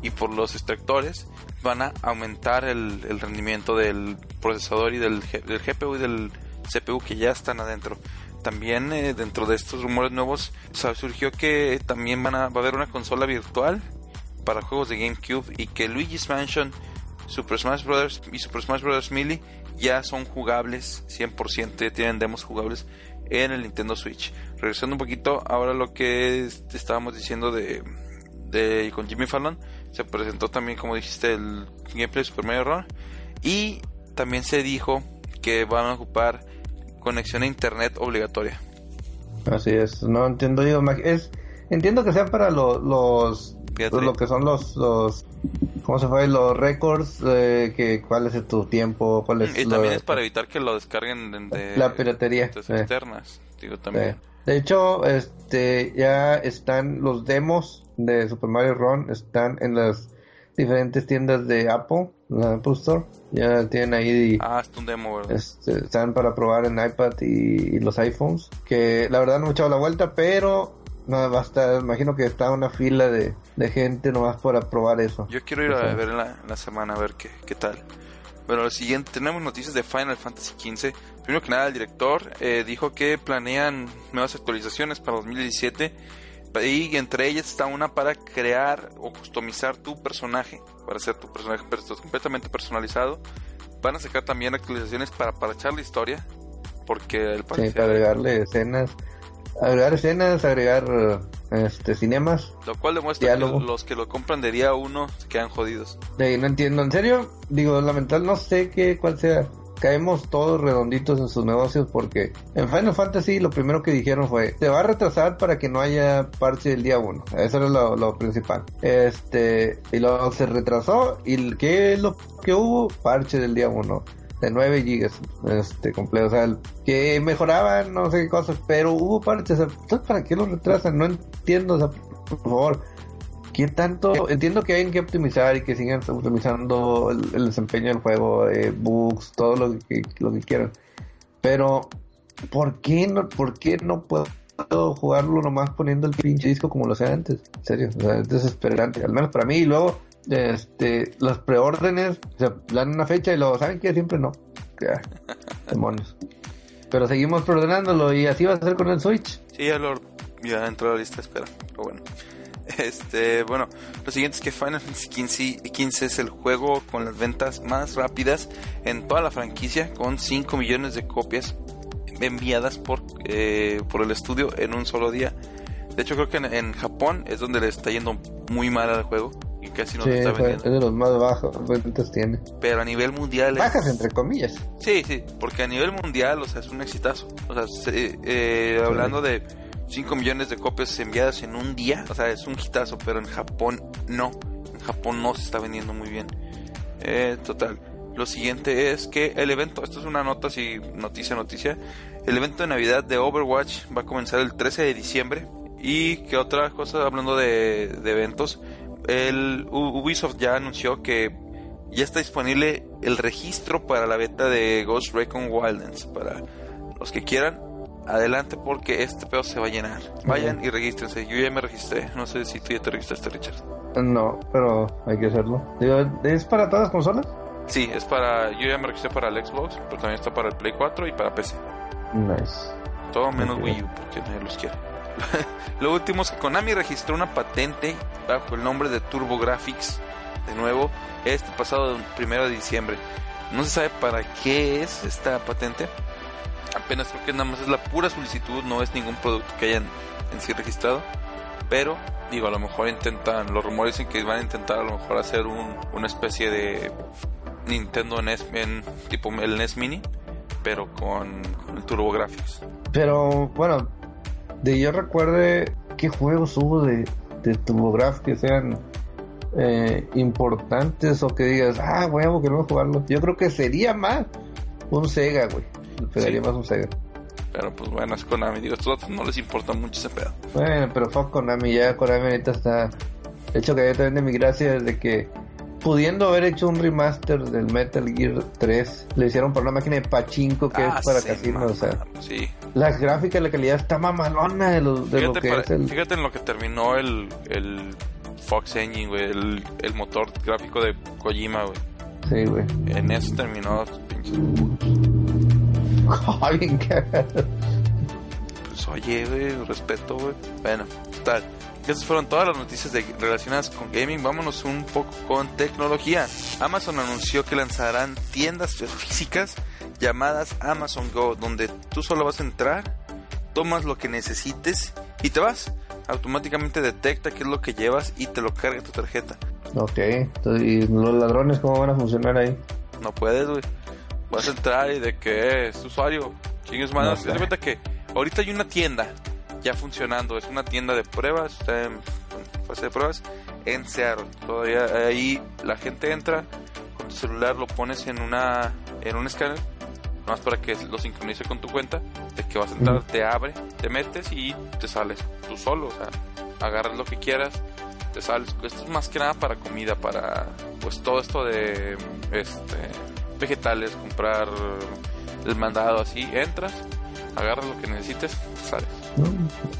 y por los extractores van a aumentar el, rendimiento del procesador y del, GPU y del CPU que ya están adentro. También eh, dentro de estos rumores nuevos surgió que también van a, va a haber una consola virtual para juegos de GameCube y que Luigi's Mansion, Super Smash Bros. y Super Smash Bros. Melee ya son jugables 100%, ya tienen demos jugables en el Nintendo Switch. Regresando un poquito, ahora lo que es- estábamos diciendo de, de con Jimmy Fallon, se presentó también, como dijiste, el gameplay de Super Mario Run y también se dijo que van a ocupar conexión a internet obligatoria. Así es, no entiendo, digo, es, entiendo que sea para lo- los, Piratería. lo que son los, los, ¿cómo se fue? Los récords, eh, que cuál es tu tiempo, cuál es Y lo- también es para evitar que lo descarguen de, la piratería. de externas. Digo, también. sí. De hecho, este, ya están los demos de Super Mario Run, están en las diferentes tiendas de Apple, la Apple Store, ya tienen ahí Ah, es un demo, ¿verdad? este, están para probar en iPad y, y los iPhones. Que la verdad no me he echado la vuelta, pero no va a estar, imagino que está una fila de, de gente nomás para probar eso. Yo quiero ir a ver en la, en la semana a ver qué, qué tal. Bueno, lo siguiente, tenemos noticias de Final Fantasy XV. Primero que nada, el director eh, dijo que planean nuevas actualizaciones para 2017 y entre ellas está una para crear o customizar tu personaje, para hacer tu personaje perso- completamente personalizado. Van a sacar también actualizaciones para parchar la historia, porque el Sí, para agregarle escenas, agregar escenas, agregar este cinemas. lo cual demuestra que los que lo compran de día uno se quedan jodidos. De, no entiendo, en serio, digo, lamentable, no sé qué, cuál sea caemos todos redonditos en sus negocios porque en Final Fantasy lo primero que dijeron fue, se va a retrasar para que no haya parche el día 1. Eso era lo, principal. Este, y luego se retrasó y ¿qué es lo que hubo? Parche del día 1 de 9 gigas este completo, o sea, que mejoraban no sé qué cosas, pero hubo parches, entonces para qué lo retrasan? No entiendo, o sea, por favor, ¿qué tanto? Entiendo que hay que optimizar y que sigan optimizando el, desempeño del juego, eh, bugs, todo lo que, lo que quieran, pero ¿por qué no, por qué no puedo jugarlo nomás poniendo el pinche disco como lo hacía antes? En serio, o sea, es desesperante, al menos para mí, y luego este, las preórdenes, se dan una fecha y lo saben que siempre no. [laughs] demonios. Pero seguimos preordenándolo y así va a ser con el Switch. Sí, ya, lo, ya entró a la lista de espera. Pero bueno. [laughs] Este, bueno, lo siguiente es que Final Fantasy XV, es el juego con las ventas más rápidas en toda la franquicia, con 5 millones de copias enviadas por, eh, por el estudio en un solo día. De hecho, creo que en, Japón es donde le está yendo muy mal al juego y casi no se está vendiendo. Es de los más bajos ventas tiene. Pero a nivel mundial. Bajas entre comillas. Sí, sí, porque a nivel mundial, o sea, es un exitazo. O sea, eh, hablando de 5 millones de copias enviadas en un día, o sea, es un hitazo, pero en Japón no. En Japón no se está vendiendo muy bien. Eh, total. Lo siguiente es que el evento, esto es una nota, si noticia, noticia. El evento de Navidad de Overwatch va a comenzar el 13 de diciembre y que otra cosa, hablando de, eventos, el Ubisoft ya anunció que ya está disponible el registro para la beta de Ghost Recon Wildlands. Para los que quieran, adelante porque este pedo se va a llenar. Vayan y regístrense. Yo ya me registré. No sé si tú ya te registraste, Richard. No, pero hay que hacerlo. ¿Es para todas las consolas? Sí, es para. Yo ya me registré para el Xbox, pero también está para el Play 4 y para PC. Nice. Todo menos Wii U, porque nadie los quiere. [laughs] Lo último es que Konami registró una patente bajo el nombre de TurboGrafx, de nuevo, este pasado primero de diciembre. No se sabe para qué es esta patente. Apenas creo que nada más es la pura solicitud, no es ningún producto que hayan en sí registrado. Pero, digo, a lo mejor intentan, los rumores dicen que van a intentar a lo mejor hacer un, una especie de Nintendo NES, en, tipo el NES Mini, pero con, con el TurboGrafx. Pero, bueno, de yo recuerde qué juegos hubo de, de TurboGrafx que sean eh, importantes o que digas, ah, huevo, que no jugarlo. Yo creo que sería más un Sega, güey. Sería más un Sega. Pero pues bueno, es Konami. Digo, a estos no les importa mucho ese pedo. Bueno, pero fue Konami. Ya Konami ahorita está. De hecho, que yo también de mi gracia de que pudiendo haber hecho un remaster del Metal Gear 3, le hicieron por una máquina de pachinko que es ah, para casinos, o sea. Sí. Las gráficas, la calidad está mamalona de, lo, de lo que es el... Fíjate en lo que terminó el, el Fox Engine, güey, el, el motor gráfico de Kojima, güey. Sí, güey. En eso terminó bien [laughs] Pues oye, güey, respeto, güey. Bueno, tal. Esas fueron todas las noticias relacionadas con gaming. Vámonos un poco con tecnología. Amazon anunció que lanzarán tiendas físicas llamadas Amazon Go, donde tú solo vas a entrar, tomas lo que necesites y te vas. Automáticamente detecta qué es lo que llevas y te lo carga tu tarjeta. Ok, ¿y los ladrones cómo van a funcionar ahí? No puedes, güey. Vas a entrar y de qué es usuario. Chingues manos. No cuenta que ahorita hay una tienda ya funcionando. Es una tienda de pruebas, está en fase de pruebas en Seattle. Todavía ahí la gente entra con tu celular, lo pones en una en un escáner, más para que lo sincronice con tu cuenta, de que vas a entrar, te abre, te metes y te sales tú solo, o sea, agarras lo que quieras, te sales. Esto es más que nada para comida, para pues todo esto de este vegetales, comprar el mandado así, entras, agarras lo que necesites, sales.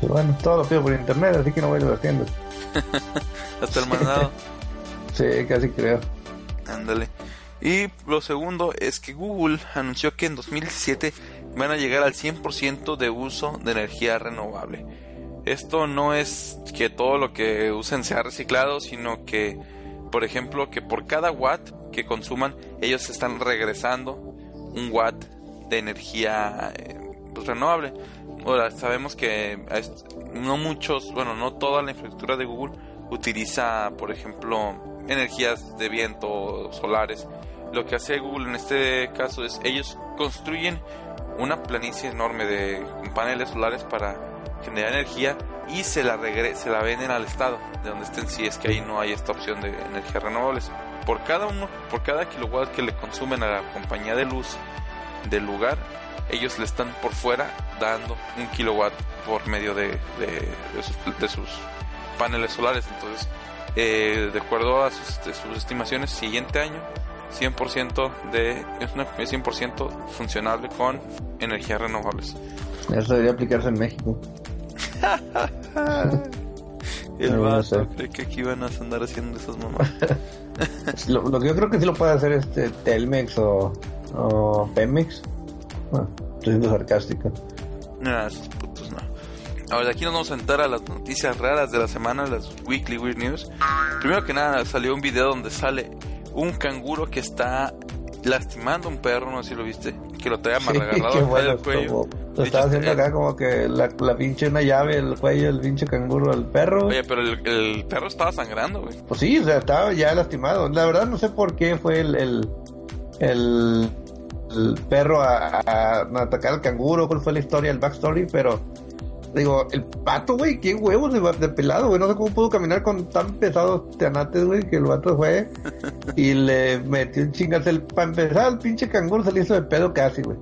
Bueno, todo lo pido por internet, así que no voy a las tiendas. [laughs] Hasta el mandado. [laughs] sí, casi creo. Ándale. Y lo segundo es que Google anunció que en 2017 van a llegar al 100% de uso de energía renovable. Esto no es que todo lo que usen sea reciclado, sino que, por ejemplo, que por cada watt que consuman, ellos están regresando un watt de energía eh, pues, renovable. Ahora, sabemos que no muchos, bueno, no toda la infraestructura de Google utiliza, por ejemplo, energías de viento solares, lo que hace Google en este caso es ellos construyen una planicie enorme de paneles solares para generar energía y se la regre se la venden al estado de donde estén si es que ahí no hay esta opción de energías renovables. Por cada uno por cada kilowatt que le consumen a la compañía de luz del lugar ellos le están por fuera dando un kilowatt por medio de, de, sus, paneles solares entonces eh, de acuerdo a sus, sus estimaciones siguiente año 100% de es, una, 100% funcionable con energías renovables. Eso debería aplicarse en México. [laughs] El vaso cree que aquí van a andar haciendo esas mamás. [laughs] lo, que yo creo que sí lo puede hacer este Telmex o, o Pemex. Bueno, estoy siendo sarcástico. No, esos putos no. Ahora, aquí nos vamos a entrar a las noticias raras de la semana, las Weekly Weird News. Primero que nada, salió un video donde sale un canguro que está lastimando a un perro, no sé si lo viste, que lo trae amarrado [laughs] al cuello. lo estaba haciendo acá como que la, la, pinche una llave, el cuello, el pinche canguro al perro. Oye, pero el, perro estaba sangrando, güey. Pues sí, o sea, estaba ya lastimado. La verdad no sé por qué fue el, el, el, perro a, a, atacar al canguro, cuál fue la historia, el backstory, pero Digo, el pato, güey, qué huevos de, de pelado, güey. No sé cómo pudo caminar con tan pesados teanates, güey, que el vato fue [laughs] y le metió un chingas. El, para empezar, el pinche canguro se le hizo de pedo casi, güey.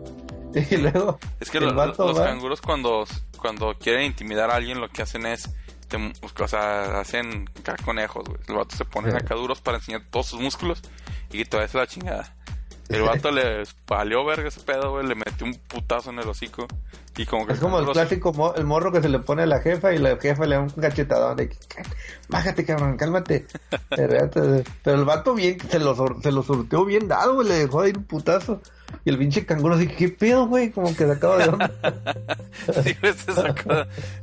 [laughs] Y luego. Es que los canguros, cuando, cuando quieren intimidar a alguien, lo que hacen es. o sea, hacen conejos, güey. El vato se pone acá duros para enseñar todos sus músculos y te va la chingada. El vato le palió verga ese pedo, güey. Le metió un putazo en el hocico. Y como que es como el clásico el morro que se le pone a la jefa y la jefa le da un cachetadón de bájate cabrón, cálmate. [laughs] Pero el vato bien, se lo, se lo surteó bien dado, güey, le dejó ir un putazo. Y el pinche canguro así, ¿qué pedo, güey? Como que se acaba de onda. [laughs] sí, se sacó.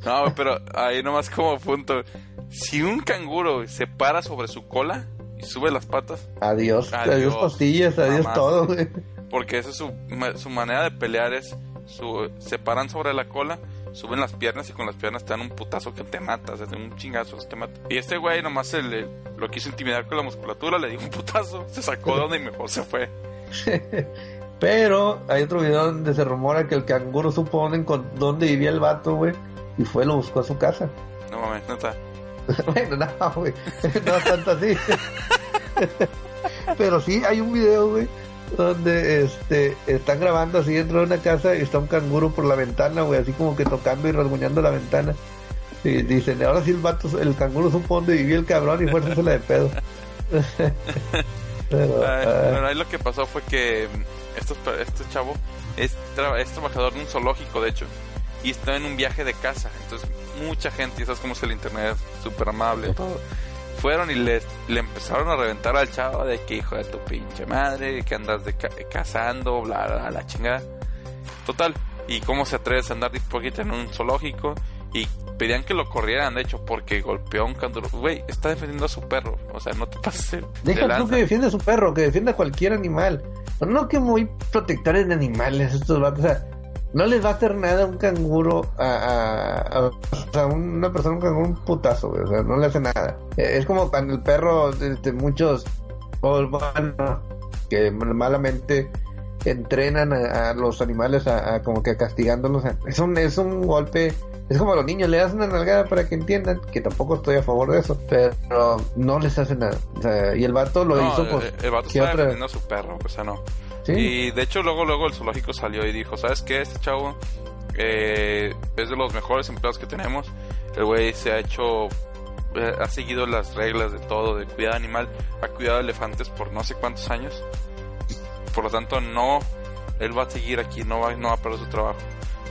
No, pero ahí nomás como punto. Si un canguro se para sobre su cola, y sube las patas. Adiós, adiós, costillas, adiós todo, güey. Porque esa es su, su manera de pelear es su, se paran sobre la cola, suben las piernas y con las piernas te dan un putazo que te mata, o sea, un chingazo te mata. Y este güey nomás se le, lo quiso intimidar con la musculatura, le dio un putazo, se sacó de donde y mejor se fue. [laughs] Pero hay otro video donde se rumora que el canguro supo dónde, dónde vivía el vato, güey, y fue lo buscó a su casa. No mames, no está. [laughs] bueno, no, güey. No tanto así. [laughs] Pero sí, hay un video, güey, donde este están grabando así dentro de una casa y está un canguro por la ventana, güey, así como que tocando y rasguñando la ventana. Y dicen, ahora sí el vato, el canguro supo dónde vivía el cabrón y fue la de pedo. [laughs] Pero, ah. ahí lo que pasó fue que este chavo es, es trabajador de un zoológico, de hecho y estaba en un viaje de casa. Entonces, mucha gente, y sabes cómo es el internet, súper amable, todo. Fueron y le, le empezaron a reventar al chavo de que hijo de tu pinche madre, que andas de cazando, bla, bla, la chingada. Total, y cómo se atreves a andar de poquito en un zoológico y pedían que lo corrieran, de hecho, porque golpeó a un canguro. Güey, está defendiendo a su perro. O sea, no te pases. Deja tú que defiende a su perro, que defienda a cualquier animal. no que muy protectores de animales estos vatos. O sea, no les va a hacer nada un canguro a, a, una persona, un canguro, un putazo, O sea, no le hace nada. Eh, es como cuando el perro, este, muchos, o bueno, que malamente entrenan a, los animales a, como que castigándolos. Es un, es un golpe. Es como a los niños, le das una nalgada para que entiendan que tampoco estoy a favor de eso, pero no les hace nada. O sea, y el vato lo hizo, pues. El, vato está defendiendo a su perro, o sea, no. Y de hecho luego luego el zoológico salió y dijo, ¿sabes qué? Este chavo eh, es de los mejores empleados que tenemos. El güey se ha hecho, eh, ha seguido las reglas de todo, de cuidado animal, ha cuidado elefantes por no sé cuántos años. Por lo tanto, no, él va a seguir aquí, no va, no va a perder su trabajo.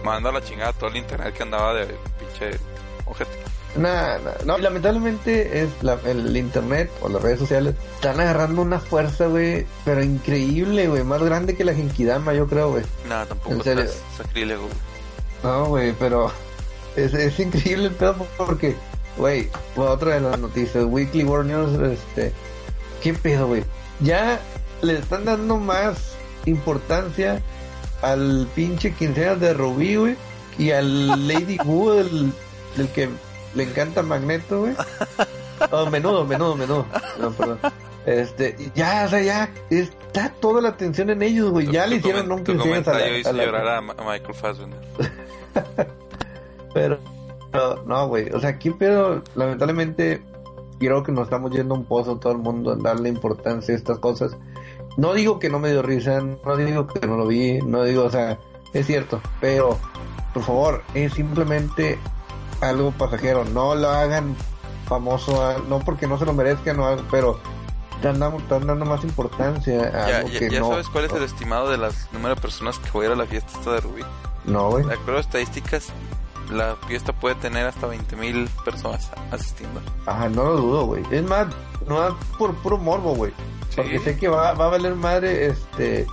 Manda la chingada todo el internet que andaba de pinche ojete. Nada, no, lamentablemente es el internet o las redes sociales están agarrando una fuerza, güey, pero increíble, güey, más grande que la Genkidama, yo creo, güey. No, tampoco es sacrílego, No, güey, pero es, es increíble el pedo porque, güey, otra de las noticias, Weekly World News, este, ¿qué pedo, güey? Ya le están dando más importancia al pinche quinceañera de Rubí, güey, y al Lady [laughs] Wu, el, el que le encanta Magneto, güey. Oh, menudo, menudo, menudo. No, perdón. Este, ya, o sea, ya está toda la atención en ellos, güey. Ya le hicieron un tu comentario hizo llorar a, Michael Fassbender. [laughs] pero, no, güey. O sea, aquí, pero lamentablemente, creo que nos estamos yendo a un pozo todo el mundo en darle importancia a estas cosas. No digo que no me dio risa, no digo que no lo vi, no digo, o sea, es cierto, pero por favor, es simplemente algo pasajero, no lo hagan famoso, no porque no se lo merezcan, no, pero están dando, están dando más importancia a ya, algo ya, que ya no. sabes cuál es el estimado de las número de personas que voy a ir a la fiesta esta de Rubí. No, güey. De acuerdo a estadísticas, la fiesta puede tener hasta 20.000 personas asistiendo. Ajá, no lo dudo, güey. Es más, no es por puro morbo, güey. Porque sé que va, va a valer madre este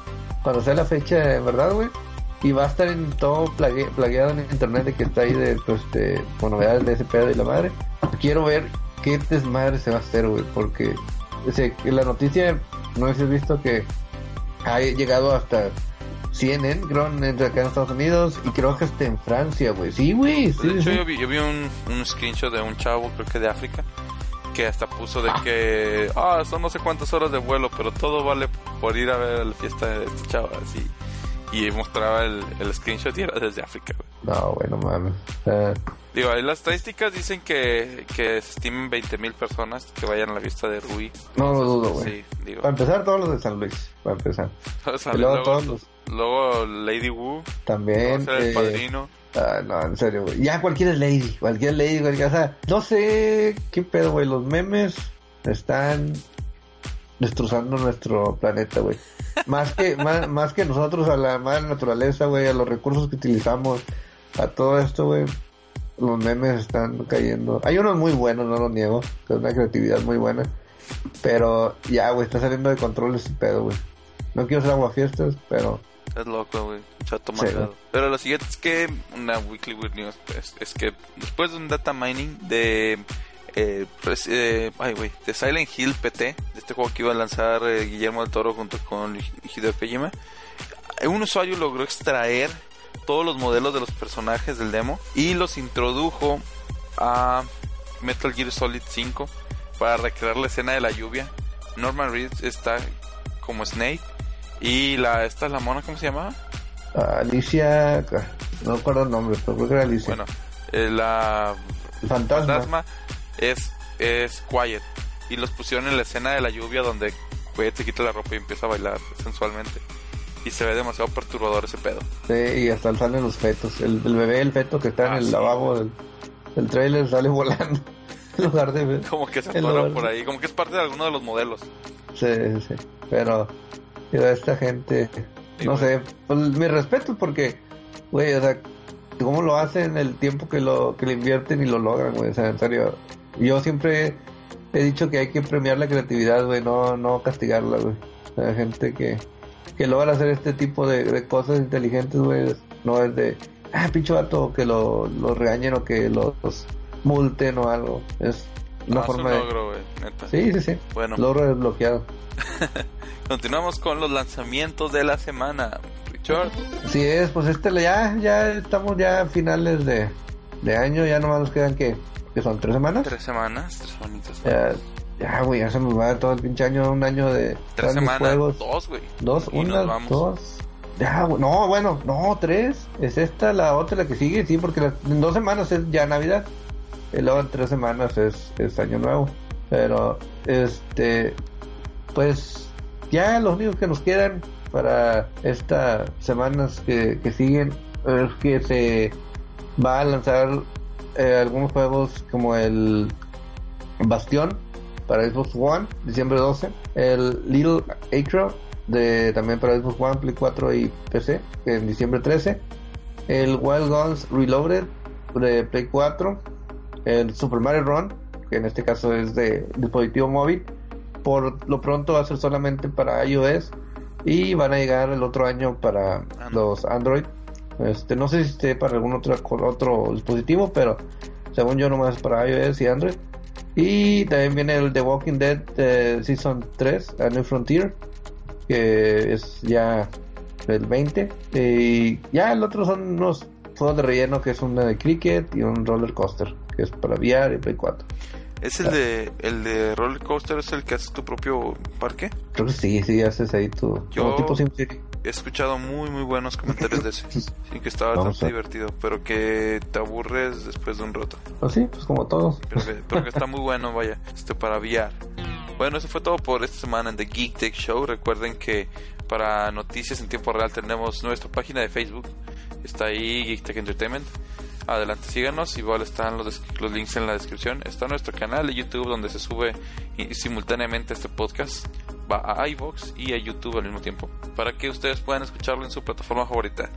cuando sea la fecha, ¿verdad, güey? Y va a estar en todo plague, plagueado en internet de que está ahí de, pues, de, con novedades de ese pedo y la madre. Quiero ver qué desmadre se va a hacer, güey, porque o sea, que la noticia, no sé si has visto que ha llegado hasta CNN, creo, acá en Estados Unidos, y creo que hasta en Francia, güey. Sí, güey. Sí, de hecho, sí. yo vi, yo vi un, un screenshot de un chavo, creo que de África, que hasta puso de que, ah, son no sé cuántas horas de vuelo, pero todo vale por ir a ver la fiesta de este chavo, así. Y mostraba el, el screenshot y era desde África, güey. No, güey, no mames. Digo, ahí las estadísticas dicen que, que se estimen 20.000 personas que vayan a la fiesta de Rui. no lo dudo, güey. Sí, digo. Para empezar, todos los de San Luis. Para empezar. [laughs] O sea, Y luego luego, todos los. luego Lady Wu, También. ser el eh, padrino. Ah, no, en serio, güey. Ya cualquier lady, cualquier lady, cualquier, o sea, no sé qué pedo, güey. Los memes están destrozando nuestro planeta, güey. Más que, [laughs] más, más que nosotros a la madre naturaleza, güey, a los recursos que utilizamos, a todo esto, güey. Los memes están cayendo. Hay unos muy buenos, no lo niego. Es una creatividad muy buena. Pero ya, güey, está saliendo de control ese pedo, güey. No quiero ser aguafiestas, pero Es loco, güey. Chato Sí. Pero lo siguiente es que una Weekly Weird News pues, es que después de un data mining de. Eh, pues, eh, ay, güey, de Silent Hill PT, de este juego que iba a lanzar eh, Guillermo del Toro junto con Hideo Kojima, un usuario logró extraer todos los modelos de los personajes del demo y los introdujo a Metal Gear Solid 5 para recrear la escena de la lluvia. Norman Reedus está como Snake y la esta es la mona, ¿cómo se llama? Alicia, no recuerdo el nombre, pero creo que era Alicia. Bueno, eh, la el fantasma. fantasma es, es Quiet. Y los pusieron en la escena de la lluvia donde Quiet se quita la ropa y empieza a bailar sensualmente. Y se ve demasiado perturbador ese pedo. Sí, y hasta salen los fetos. El, el bebé, el feto que está Ah, en el sí. lavabo del, del trailer sale volando. [laughs] en lugar de ver. [laughs] Como que se atora por ahí, como que es parte de alguno de los modelos. Sí, sí. Pero, pero esta gente, Sí, no sé, pues mi respeto porque, güey, o sea, cómo lo hacen, el tiempo que lo que le invierten y lo logran, güey, o sea, en serio. Yo siempre he dicho que hay que premiar la creatividad, güey, no, no castigarla, güey. Sea, gente que, que logra hacer este tipo de, de cosas inteligentes, güey, no es de, ah, pinche vato, que lo, lo regañen o que los multen o algo. Es una Ah, es un forma de... logro, güey, neta. Sí, sí, sí. Bueno, Logro desbloqueado. [laughs] continuamos con los lanzamientos de la semana. Richard, Sí es, pues este ya, ya estamos ya a finales de, de año, ya nomás nos quedan que, que son tres semanas. tres semanas, tres semanitas. Ya, ya, güey, ya se nos va todo el pinche año, un año de Tres semanas, juegos. dos, güey. Dos, Y una, dos. Ya, güey, no, bueno, no, tres. Es esta, la otra, la que sigue, sí, porque la- en dos semanas es ya Navidad. Y luego en tres semanas es, es Año Nuevo. Pero, este, pues, ya los únicos que nos quedan para estas semanas que, que siguen es que se va a lanzar eh, algunos juegos como el Bastión para Xbox One, diciembre 12. El Little Acre de, también para Xbox One, Play 4 y PC, en diciembre 13. El Wild Guns Reloaded de Play 4. El Super Mario Run, que en este caso es de dispositivo móvil. Por lo pronto va a ser solamente para iOS. Y van a llegar el otro año para los Android. Este, no sé si esté para algún otro, otro dispositivo, pero según yo nomás para iOS y Android. Y también viene el The Walking Dead eh, Season 3, A New Frontier, que es ya el 20. Y ya el otro son unos juegos de relleno, que es una de cricket y un roller coaster, que es para VR y Play 4. ¿Es el de, el de roller coaster? ¿Es el que haces tu propio parque? Creo que sí, sí, haces ahí tu... Yo- como tipo SimCity. He escuchado muy, muy buenos comentarios de ese. [laughs] Sí, que está bastante divertido, pero que te aburres después de un rato. Pues sí, pues como. Pero que, pero que está [laughs] muy bueno, vaya, este para VR. Bueno, eso fue todo por esta semana en The Geek Tech Show. Recuerden que para noticias en tiempo real tenemos nuestra página de Facebook. Está ahí Geek Tech Entertainment. Adelante, síganos. Igual están los, links en la descripción. Está nuestro canal de YouTube donde se sube simultáneamente este podcast. Va a iVoox y a YouTube al mismo tiempo. Para que ustedes puedan escucharlo en su plataforma favorita.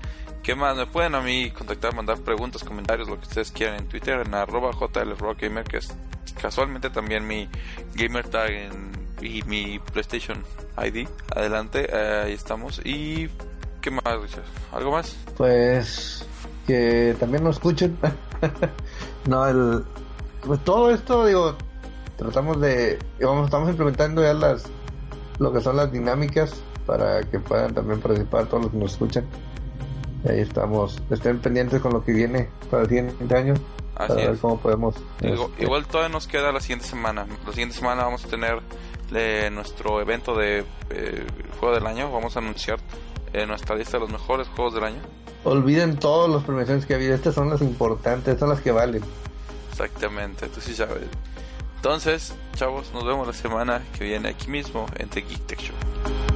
¿Qué más? Me pueden a mí contactar, mandar preguntas, comentarios, lo que ustedes quieran en Twitter, en arroba JLRockGamer, que es casualmente también mi gamer tag en- y mi PlayStation ID. Adelante, ahí estamos. ¿Y qué más, Richard? ¿Algo más? Pues que también nos escuchen. [laughs] no, el pues todo esto digo, tratamos de vamos estamos implementando ya las lo que son las dinámicas para que puedan también participar todos los que nos escuchan. Ahí estamos, estén pendientes con lo que viene para el siguiente año, Así para ver cómo podemos Igual, este, igual todavía nos queda la siguiente semana. La siguiente semana vamos a tener eh, nuestro evento de eh, juego del año. Vamos a anunciar eh, nuestra lista de los mejores juegos del año. Olviden todas las premiaciones que ha habido, estas son las importantes, estas son las que valen. Exactamente, tú sí sabes. Entonces, chavos, nos vemos la semana que viene aquí mismo en The Geek Tech Show.